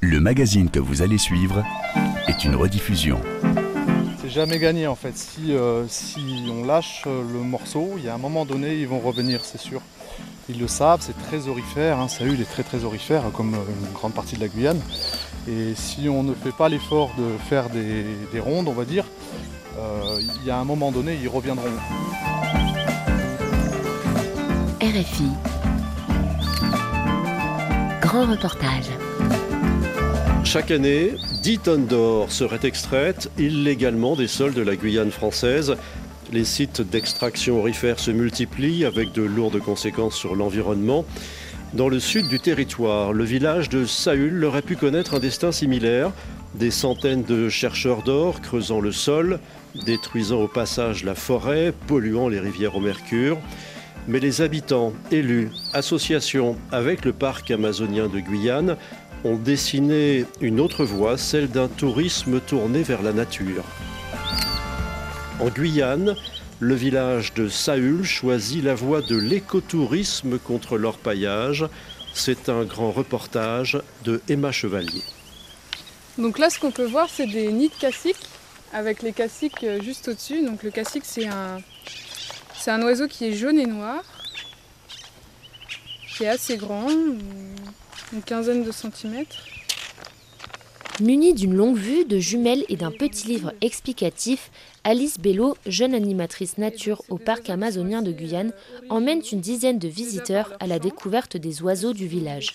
Le magazine que vous allez suivre est une rediffusion. C'est jamais gagné en fait. Si, euh, si on lâche euh, le morceau, il y a un moment donné, ils vont revenir, c'est sûr. Ils le savent, c'est très aurifère. Hein. Saül est très très aurifère, comme euh, une grande partie de la Guyane. Et si on ne fait pas l'effort de faire des, des rondes, on va dire, euh, il y a un moment donné, ils reviendront. RFI. Grand reportage. Chaque année, 10 tonnes d'or seraient extraites illégalement des sols de la Guyane française. Les sites d'extraction aurifère se multiplient avec de lourdes conséquences sur l'environnement. Dans le sud du territoire, le village de Saül aurait pu connaître un destin similaire. Des centaines de chercheurs d'or creusant le sol, détruisant au passage la forêt, polluant les rivières au mercure. Mais les habitants, élus, associations avec le parc amazonien de Guyane ont dessiné une autre voie, celle d'un tourisme tourné vers la nature. En Guyane, le village de Saül choisit la voie de l'écotourisme contre l'orpaillage. C'est un grand reportage de Emma Chevalier. Donc là, ce qu'on peut voir, c'est des nids de cassiques avec les cassiques euh, juste au-dessus. Donc le cassique, c'est un, c'est un oiseau qui est jaune et noir, qui est assez grand, une quinzaine de centimètres. Munie d'une longue vue, de jumelles et d'un petit livre explicatif, Alice Bello, jeune animatrice nature au parc amazonien de Guyane, emmène une dizaine de visiteurs à la découverte des oiseaux du village.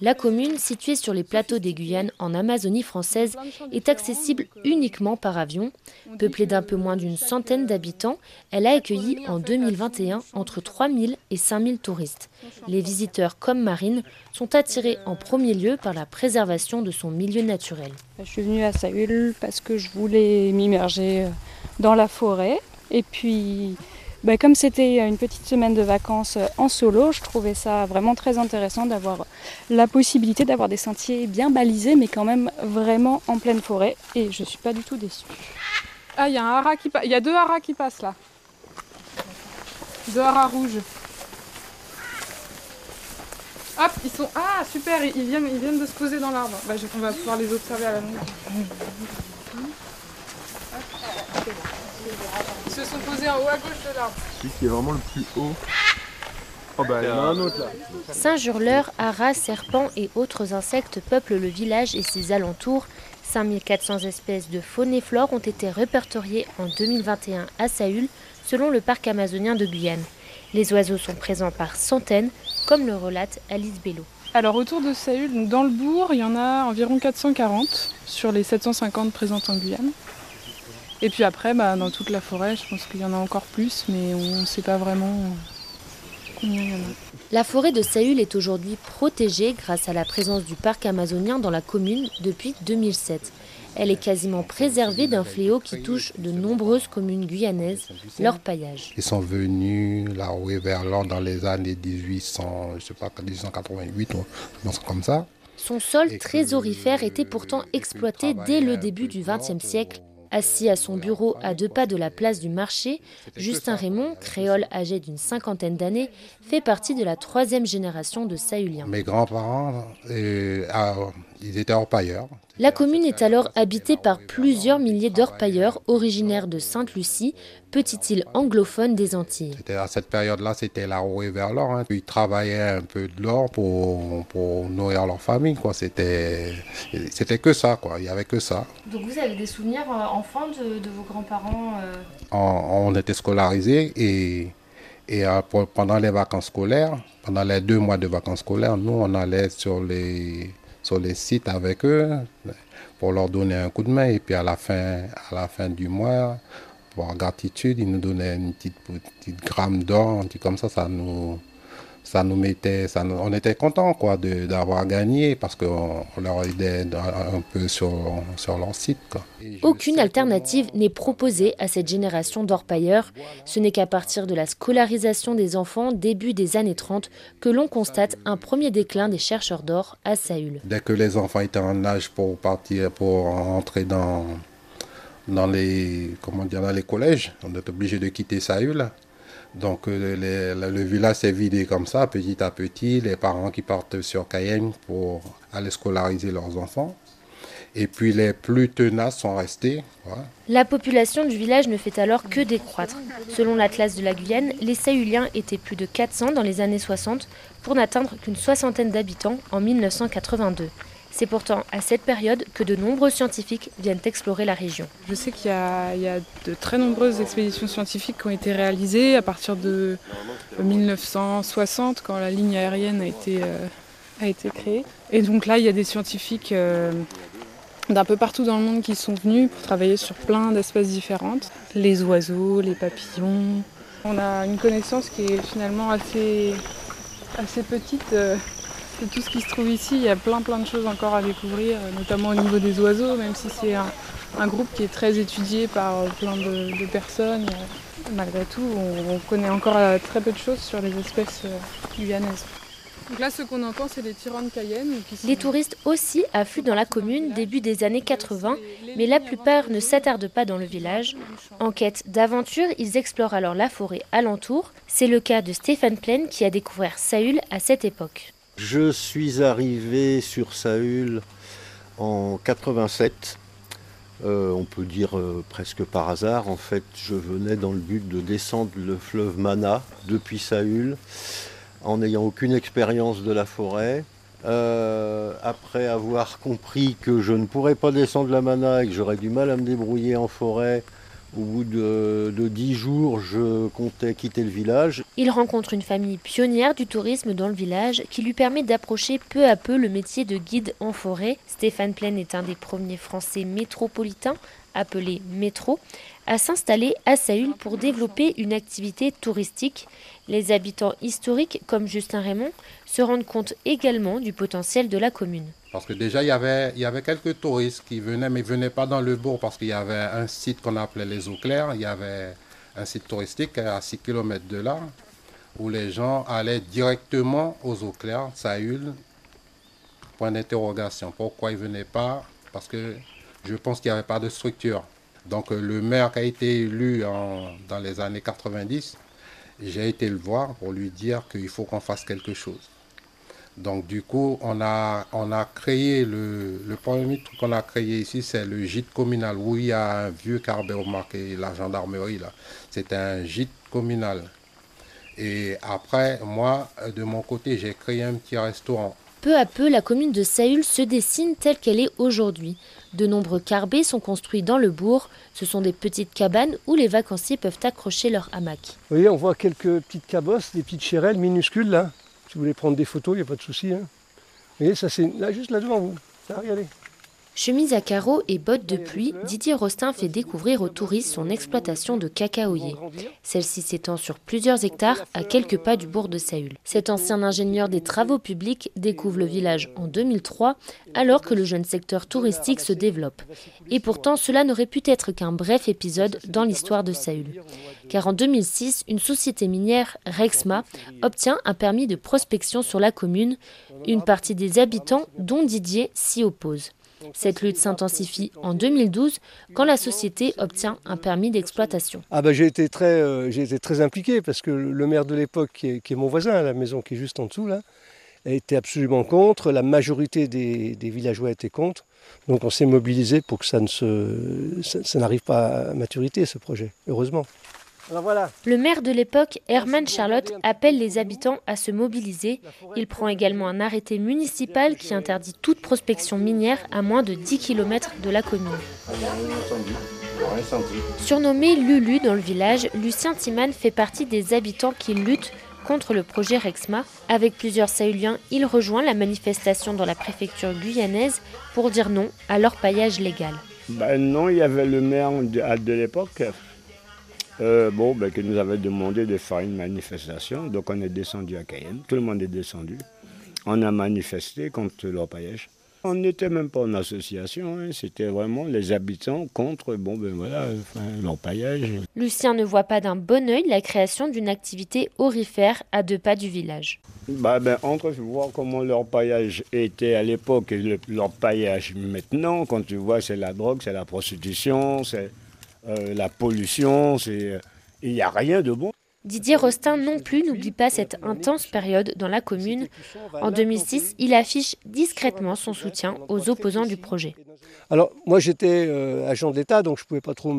La commune, située sur les plateaux des Guyanes en Amazonie française, est accessible uniquement par avion. Peuplée d'un peu moins d'une centaine d'habitants, elle a accueilli en 2021 entre 3000 et 5000 touristes. Les visiteurs comme Marine sont attirés en premier lieu par la préservation de son milieu naturel. Je suis venue à Saül parce que je voulais m'immerger dans la forêt et puis bah, comme c'était une petite semaine de vacances euh, en solo, je trouvais ça vraiment très intéressant d'avoir la possibilité d'avoir des sentiers bien balisés, mais quand même vraiment en pleine forêt. Et je suis pas du tout déçue. Ah, il y a un qui. Il y a deux haras qui passent là. Deux haras rouges. Hop, ils sont. Ah, super, ils viennent, ils viennent de se poser dans l'arbre. Bah, on va pouvoir les observer à la longue. Ils se sont posés en haut à gauche de l'arbre. Celui qui est vraiment le plus haut. Oh bah il y en a un autre là. Singes-hurleurs, haras, serpents et autres insectes peuplent le village et ses alentours. 5400 espèces de faune et flore ont été répertoriées en 2021 à Saül, selon le parc amazonien de Guyane. Les oiseaux sont présents par centaines, comme le relate Alice Bello. Alors autour de Saül, donc dans le bourg, il y en a environ 440 sur les 750 présentes en Guyane. Et puis après, bah, dans toute la forêt, je pense qu'il y en a encore plus, mais on ne sait pas vraiment combien il y en a. La forêt de Saül est aujourd'hui protégée grâce à la présence du parc amazonien dans la commune depuis 2007. Elle est quasiment préservée d'un fléau qui touche de nombreuses communes guyanaises, l'orpaillage. Ils sont venus là vers l'or dans les années 1800, je sais pas, 1888, je pense comme ça. Son sol très aurifère était pourtant exploité dès le début du XXe siècle Assis à son bureau à deux pas de la place du marché, Justin Raymond, créole âgé d'une cinquantaine d'années, fait partie de la troisième génération de Sahuliens. Mes grands-parents, euh, ah, ils étaient orpailleurs. La commune est alors habitée par plusieurs milliers d'orpailleurs originaires de Sainte-Lucie, petite île anglophone des Antilles. À cette période-là, c'était la rouée vers l'or. Hein. Ils travaillaient un peu de l'or pour, pour, nourrir leur famille. C'était, c'était que ça, quoi. il n'y avait que ça. Donc vous avez des souvenirs euh, enfants de, de, vos grands-parents euh? On, on, était scolarisés et, et euh, pendant les vacances scolaires, pendant les deux mois de vacances scolaires, nous, on allait sur les sur les sites avec eux pour leur donner un coup de main. Et puis à la fin, à la fin du mois, pour gratitude, ils nous donnaient une petite, petite gramme d'or, un comme ça, ça nous, ça nous mettait, ça on était contents quoi d'avoir gagné parce qu'on leur aidait un peu sur, sur leur site. Aucune alternative n'est proposée à cette génération d'orpailleurs. Ce n'est qu'à partir de la scolarisation des enfants début des années 30 que l'on constate un premier déclin des chercheurs d'or à Saül. Dès que les enfants étaient en âge pour partir, pour entrer dans dans les comment dire dans les collèges, on est obligé de quitter Saül Donc le, le village s'est vidé comme ça, petit à petit, les parents qui partent sur Cayenne pour aller scolariser leurs enfants. Et puis les plus tenaces sont restés. La population du village ne fait alors que décroître. Selon l'Atlas de la Guyane, les Sahuliens étaient plus de 400 dans les années 60 pour n'atteindre qu'une soixantaine d'habitants en 1982. C'est pourtant à cette période que de nombreux scientifiques viennent explorer la région. Je sais qu'il y, a de très nombreuses expéditions scientifiques qui ont été réalisées à partir de 1960 quand la ligne aérienne a été, euh, a été créée. Et donc là, il y a des scientifiques euh, d'un peu partout dans le monde qui sont venus pour travailler sur plein d'espèces différentes. Les oiseaux, les papillons. On a une connaissance qui est finalement assez, petite euh, de tout ce qui se trouve ici. Il y a plein plein de choses encore à découvrir, euh, notamment au niveau des oiseaux, même si c'est un, groupe qui est très étudié par euh, plein de, personnes. Malgré tout, on, on, connaît encore très peu de choses sur les espèces guyanaises. Donc là, ce qu'on entend, c'est les tyrans de Cayenne. Les touristes aussi affluent dans la commune début des années 80, mais la plupart ne s'attardent pas dans le village. En quête d'aventure, ils explorent alors la forêt alentour. C'est le cas de Stéphane Plaine qui a découvert Saül à cette époque. Je suis arrivé sur Saül en 87. Euh, on peut dire euh, presque par hasard. En fait, je venais dans le but de descendre le fleuve Mana depuis Saül en n'ayant aucune expérience de la forêt. Euh, après avoir compris que je ne pourrais pas descendre la mana et que j'aurais du mal à me débrouiller en forêt, au bout de, dix jours, je comptais quitter le village. Il rencontre une famille pionnière du tourisme dans le village qui lui permet d'approcher peu à peu le métier de guide en forêt. Stéphane Plaine est un des premiers Français métropolitains, appelé métro, à s'installer à Saül pour développer une activité touristique. Les habitants historiques, comme Justin Raymond, se rendent compte également du potentiel de la commune. Parce que déjà, il y avait, quelques touristes qui venaient, mais ne venaient pas dans le bourg parce qu'il y avait un site qu'on appelait les Eaux Claires. Il y avait un site touristique à 6 km de là où les gens allaient directement aux Eaux Claires, Saül. Point d'interrogation. Pourquoi ils ne venaient pas? Parce que je pense qu'il n'y avait pas de structure. Donc le maire qui a été élu dans les années 90 j'ai été le voir pour lui dire qu'il faut qu'on fasse quelque chose. Donc du coup, on a, on a créé, le, le premier truc qu'on a créé ici, c'est le gîte communal, où il y a un vieux carbet marqué la gendarmerie. là. C'est un gîte communal. Et après, moi, de mon côté, j'ai créé un petit restaurant. Peu à peu, la commune de Saül se dessine telle qu'elle est aujourd'hui. De nombreux carbets sont construits dans le bourg. Ce sont des petites cabanes où les vacanciers peuvent accrocher leur hamac. Vous voyez, on voit quelques petites cabosses, des petites chérelles minuscules là. Si vous voulez prendre des photos, il n'y a pas de souci. Hein. Vous voyez, ça c'est là, juste là devant vous. regardez. Chemise à carreaux et bottes de pluie, Didier Rostin fait découvrir aux touristes son exploitation de cacaoyer. Celle-ci s'étend sur plusieurs hectares à quelques pas du bourg de Saül. Cet ancien ingénieur des travaux publics découvre le village en 2003 alors que le jeune secteur touristique se développe. Et pourtant, cela n'aurait pu être qu'un bref épisode dans l'histoire de Saül. Car en 2006, une société minière, Rexma, obtient un permis de prospection sur la commune. Une partie des habitants, dont Didier, s'y oppose. Cette lutte s'intensifie en 2012 quand la société obtient un permis d'exploitation. Ah bah, j'ai été très, euh, j'ai été très impliqué parce que le maire de l'époque, qui, est, mon voisin, la maison qui est juste en dessous là, était absolument contre. La majorité des, villageois étaient contre. Donc on s'est mobilisé pour que ça se, ça n'arrive pas à maturité ce projet. Heureusement. Le maire de l'époque, Herman Charlotte, appelle les habitants à se mobiliser. Il prend également un arrêté municipal qui interdit toute prospection minière à moins de 10 km de la commune. Surnommé Lulu dans le village, Lucien Timan fait partie des habitants qui luttent contre le projet Rexma. Avec plusieurs Sahuliens, il rejoint la manifestation dans la préfecture guyanaise pour dire non à leur paillage légal. Ben non, il y avait le maire de l'époque, euh, bon, ben, qui nous avait demandé de faire une manifestation. Donc on est descendu à Cayenne, tout le monde est descendu. On a manifesté contre l'orpaillage. On n'était même pas en association, hein. c'était vraiment les habitants contre bon, ben voilà, l'orpaillage. Lucien ne voit pas d'un bon oeil la création d'une activité orifère à deux pas du village. Bah, ben, entre voir comment l'orpaillage était à l'époque et l'orpaillage maintenant, quand tu vois c'est la drogue, c'est la prostitution, c'est euh, la pollution, c'est, il n'y a rien de bon. Didier Rostin non plus n'oublie pas cette intense période dans la commune. En 2006, il affiche discrètement son soutien aux opposants du projet. Alors moi j'étais euh, agent de l'État, donc je ne pouvais pas trop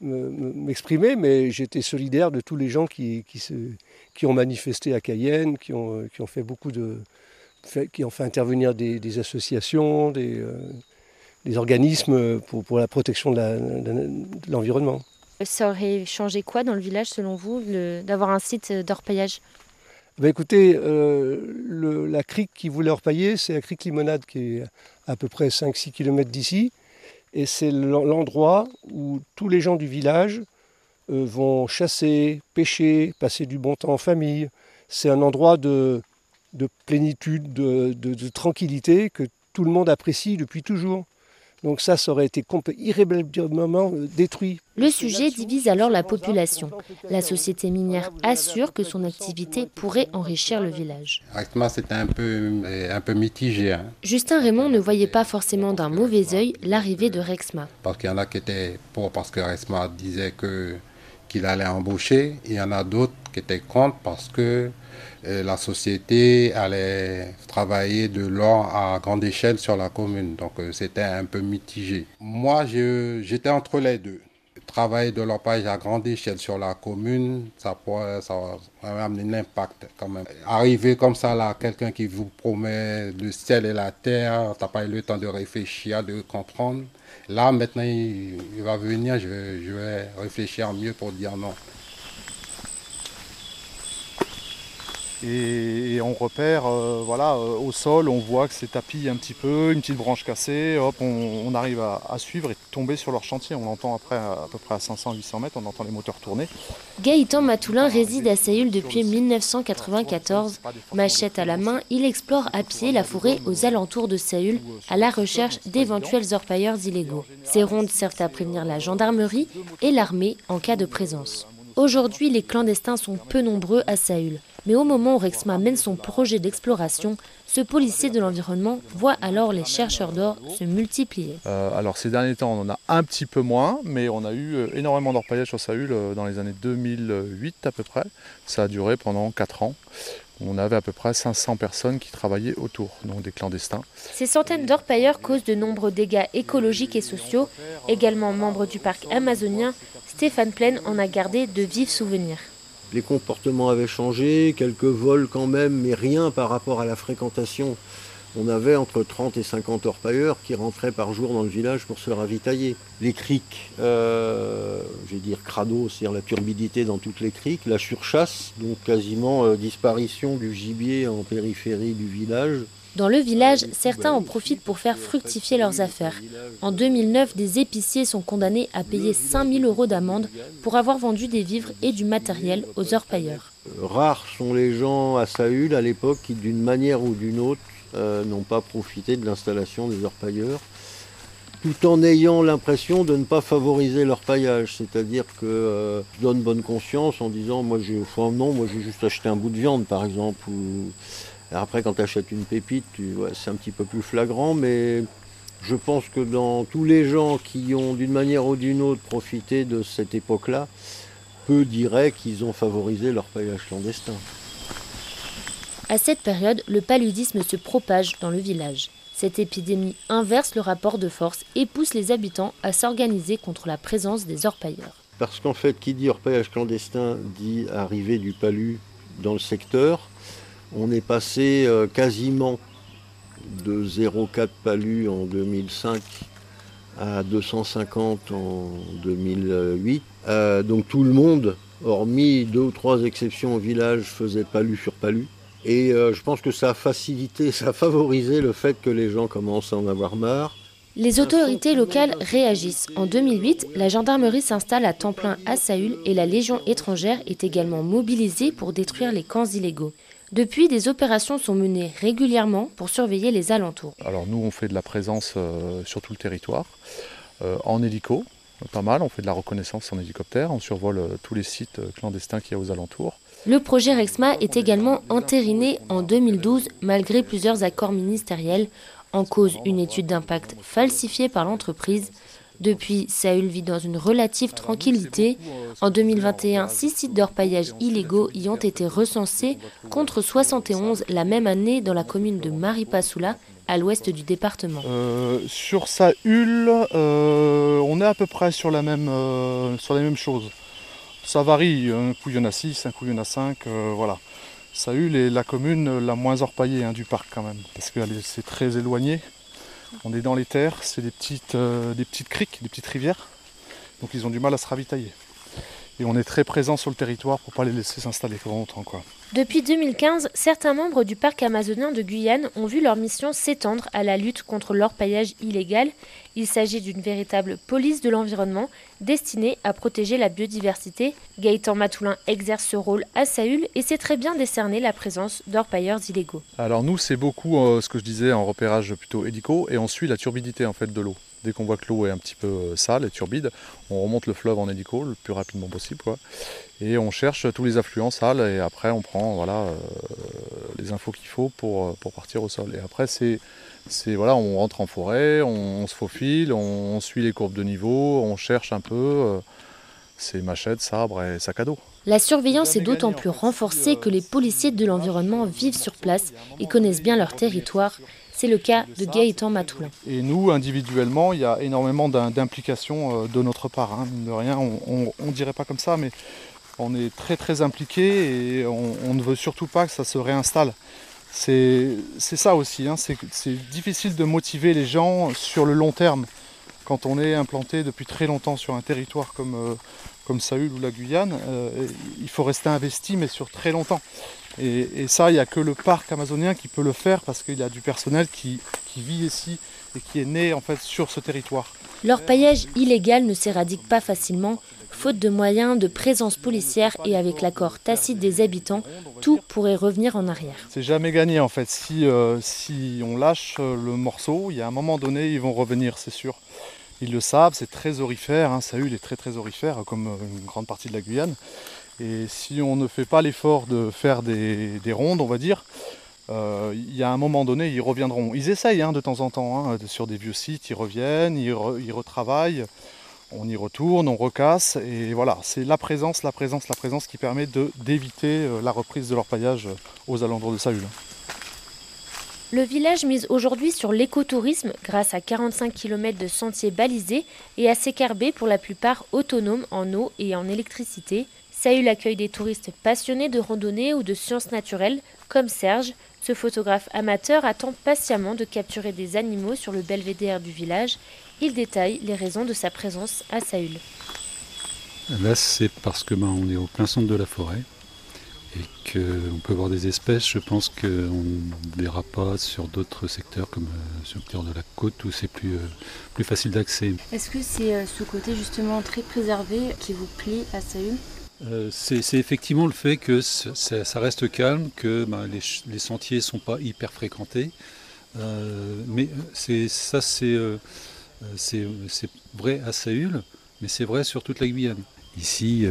m'exprimer, mais j'étais solidaire de tous les gens qui, qui, ont manifesté à Cayenne, qui ont, euh, qui ont fait beaucoup de, qui ont fait intervenir des, associations, des, euh, organismes pour, la protection de l'environnement. Ça aurait changé quoi dans le village selon vous d'avoir un site d'orpaillage? Ben écoutez, euh, la crique qui voulait orpailler, c'est la crique Limonade qui est à peu près 5-6 km d'ici. Et c'est l'endroit où tous les gens du village euh, vont chasser, pêcher, passer du bon temps en famille. C'est un endroit de, plénitude, de tranquillité que tout le monde apprécie depuis toujours. Donc ça, ça aurait été irrémédiablement euh, détruit. Le sujet divise alors la population. La société minière assure que son activité pourrait enrichir le village. Rexma, c'était un peu, un peu mitigé. Hein. Justin Raymond ne voyait pas forcément d'un mauvais œil l'arrivée de Rexma. Parce qu'il y en a qui étaient pour parce que Rexma disait que qu'il allait embaucher. Il y en a d'autres qui étaient contre parce que euh, la société allait travailler de l'or à grande échelle sur la commune. Donc euh, c'était un peu mitigé. Moi, j'étais entre les deux. Travailler de l'orpaillage à grande échelle sur la commune, ça pourrait, ça amener un impact quand même. Arriver comme ça là, quelqu'un qui vous promet le ciel et la terre, t'as pas eu le temps de réfléchir, de comprendre. Là, maintenant, il, va venir, je vais réfléchir mieux pour dire non. Et, on repère euh, voilà, euh, au sol, on voit que c'est tapis un petit peu, une petite branche cassée, hop, on, arrive à, suivre et tomber sur leur chantier. On l'entend après à, peu près à 500-800 mètres, on entend les moteurs tourner. Gaëtan Matoulin réside à Saïul depuis 1994. Machette à la main, il explore à pied la forêt aux alentours de Saül à la recherche d'éventuels orpailleurs illégaux. Ces rondes servent à prévenir la gendarmerie et l'armée en cas de présence. Aujourd'hui, les clandestins sont peu nombreux à Saül. Mais au moment où Rexma mène son projet d'exploration, ce policier de l'environnement voit alors les chercheurs d'or se multiplier. Euh, alors ces derniers temps, on en a un petit peu moins, mais on a eu euh, énormément d'orpaillage sur Saül euh, dans les années 2008 à peu près. Ça a duré pendant 4 ans. On avait à peu près 500 personnes qui travaillaient autour, donc des clandestins. Ces centaines d'orpailleurs causent de nombreux dégâts écologiques et sociaux. Également membre du parc amazonien, Stéphane Plaine en a gardé de vifs souvenirs les comportements avaient changé, quelques vols quand même, mais rien par rapport à la fréquentation. On avait entre 30 et 50 orpailleurs qui rentraient par jour dans le village pour se ravitailler. Les criques, euh, je vais dire crado, c'est-à-dire la turbidité dans toutes les criques, la surchasse, donc quasiment euh, disparition du gibier en périphérie du village, dans le village, certains en profitent pour faire fructifier leurs affaires. En 2009, des épiciers sont condamnés à payer 5000 euros d'amende pour avoir vendu des vivres et du matériel aux orpailleurs. Rares sont les gens à Saül à l'époque qui, d'une manière ou d'une autre, euh, n'ont pas profité de l'installation des orpailleurs, tout en ayant l'impression de ne pas favoriser leur paillage. C'est-à-dire que euh, je donne bonne conscience en disant moi j'ai non, moi j'ai juste acheté un bout de viande par exemple ou après, quand tu achètes une pépite, c'est un petit peu plus flagrant, mais je pense que dans tous les gens qui ont d'une manière ou d'une autre profité de cette époque-là, peu diraient qu'ils ont favorisé leur paillage clandestin. À cette période, le paludisme se propage dans le village. Cette épidémie inverse le rapport de force et pousse les habitants à s'organiser contre la présence des orpailleurs. Parce qu'en fait, qui dit orpaillage clandestin dit arrivée du palu dans le secteur. On est passé euh, quasiment de 0,4 palus en 2005 à 250 en 2008. Euh, donc tout le monde, hormis deux ou trois exceptions au village, faisait palu sur palu. Et euh, je pense que ça a facilité, ça a favorisé le fait que les gens commencent à en avoir marre. Les autorités locales réagissent. En 2008, la gendarmerie s'installe à temps plein à Saül et la Légion étrangère est également mobilisée pour détruire les camps illégaux. Depuis, des opérations sont menées régulièrement pour surveiller les alentours. Alors nous, on fait de la présence euh, sur tout le territoire, euh, en hélico, pas mal, on fait de la reconnaissance en hélicoptère, on survole euh, tous les sites clandestins qu'il y a aux alentours. Le projet Rexma est également entériné en 2012 malgré plusieurs accords ministériels, en cause une étude d'impact falsifiée par l'entreprise. Depuis, Saül vit dans une relative tranquillité. En 2021, six sites d'orpaillage illégaux y ont été recensés, contre 71 la même année dans la commune de Maripasoula, à l'ouest du département. Euh, sur Saül, euh, on est à peu près sur la même, euh, sur les mêmes choses. Ça varie, un coup il y en a 6, un coup il y en a 5, voilà. Saül est la commune la moins orpaillée hein, du parc quand même, parce que c'est très éloigné. On est dans les terres, c'est des petites, des petites criques, des petites rivières, donc ils ont du mal à se ravitailler. Et on est très présent sur le territoire pour ne pas les laisser s'installer trop longtemps. Quoi. Depuis 2015, certains membres du parc amazonien de Guyane ont vu leur mission s'étendre à la lutte contre l'orpaillage illégal. Il s'agit d'une véritable police de l'environnement destinée à protéger la biodiversité. Gaëtan Matoulin exerce ce rôle à Saül et sait très bien décerner la présence d'orpailleurs illégaux. Alors nous, c'est beaucoup euh, ce que je disais en repérage plutôt hélico et on suit la turbidité en fait de l'eau. Dès qu'on voit que l'eau est un petit peu euh, sale et turbide, on remonte le fleuve en hélico le plus rapidement possible. Et on cherche tous les affluents sales et après on prend voilà, euh, les infos qu'il faut pour, euh, pour partir au sol. Et après c'est, voilà, on rentre en forêt, on, se faufile, on, suit les courbes de niveau, on cherche un peu. c'est machettes, sabres et sac à dos. La surveillance est d'autant plus renforcée que les policiers de l'environnement vivent sur place et connaissent bien leur territoire c'est le cas de Gaëtan Matoulin. Et nous, individuellement, il y a énormément d'implications euh, de notre part. Hein. De rien, on ne dirait pas comme ça, mais on est très très impliqué et on, ne veut surtout pas que ça se réinstalle. C'est ça aussi, hein. c'est difficile de motiver les gens sur le long terme quand on est implanté depuis très longtemps sur un territoire comme, euh, Saül ou la Guyane. Euh, il faut rester investi, mais sur très longtemps. Et, ça, il n'y a que le parc amazonien qui peut le faire parce qu'il y a du personnel qui, vit ici et qui est né en fait sur ce territoire. L'orpaillage illégal ne s'éradique pas facilement, faute de moyens, de présence policière et avec l'accord tacite des habitants, tout pourrait revenir en arrière. C'est jamais gagné en fait. Si, euh, si on lâche le morceau, il y a un moment donné, ils vont revenir, c'est sûr. Ils le savent, c'est très orifère, hein. Est très très orifère, comme une grande partie de la Guyane. Et si on ne fait pas l'effort de faire des, rondes, on va dire, euh, il y a un moment donné, ils reviendront. Ils essayent hein, de temps en temps, hein, sur des vieux sites, ils reviennent, ils, retravaillent, on y retourne, on recasse, et voilà, c'est la présence, la présence, la présence qui permet d'éviter euh, la reprise de leur paillage aux alentours de Saül. Le village mise aujourd'hui sur l'écotourisme grâce à 45 km de sentiers balisés et à ses carbets pour la plupart autonomes en eau et en électricité. Saül accueille des touristes passionnés de randonnée ou de sciences naturelles, comme Serge. Ce photographe amateur attend patiemment de capturer des animaux sur le belvédère du village. Il détaille les raisons de sa présence à Saül. Là, c'est parce que ben, on est au plein centre de la forêt et qu'on peut voir des espèces, je pense qu'on ne verra pas sur d'autres secteurs comme euh, sur le secteur de la côte où c'est plus, euh, plus facile d'accès. Est-ce que c'est euh, ce côté justement très préservé qui vous plaît à Saül? Euh, c'est effectivement le fait que ça reste calme, que ben, les, sentiers ne sont pas hyper fréquentés. Euh, mais ça, euh, c'est vrai à Saül, mais c'est vrai sur toute la Guyane. Ici,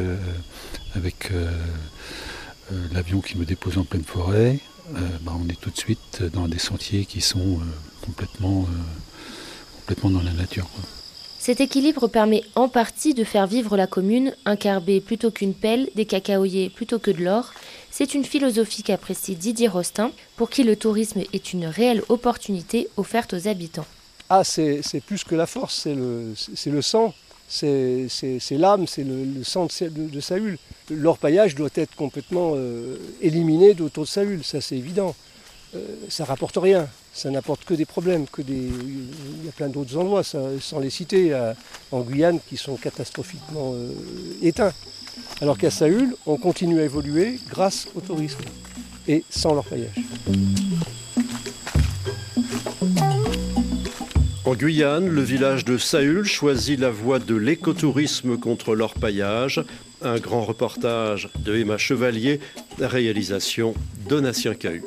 avec l'avion qui me dépose en pleine forêt, ben, on est tout de suite dans des sentiers qui sont complètement dans la nature. Cet équilibre permet en partie de faire vivre la commune, un carbet plutôt qu'une pelle, des cacaoyers plutôt que de l'or. C'est une philosophie qu'apprécie Didier Rostin, pour qui le tourisme est une réelle opportunité offerte aux habitants. Ah, c'est plus que la force, c'est le, sang, c'est l'âme, c'est le, sang de, Saül. L'orpaillage doit être complètement euh, éliminé d'autres de Saül, ça c'est évident. Euh, ça rapporte rien ça n'apporte que des problèmes, que des... il y a plein d'autres endroits, sans les citer, en Guyane, qui sont catastrophiquement euh, éteints. Alors qu'à Saül, on continue à évoluer grâce au tourisme et sans leur paillage. En Guyane, le village de Saül choisit la voie de l'écotourisme contre l'orpaillage. Un grand reportage de Emma Chevalier, réalisation Donatien Cahu.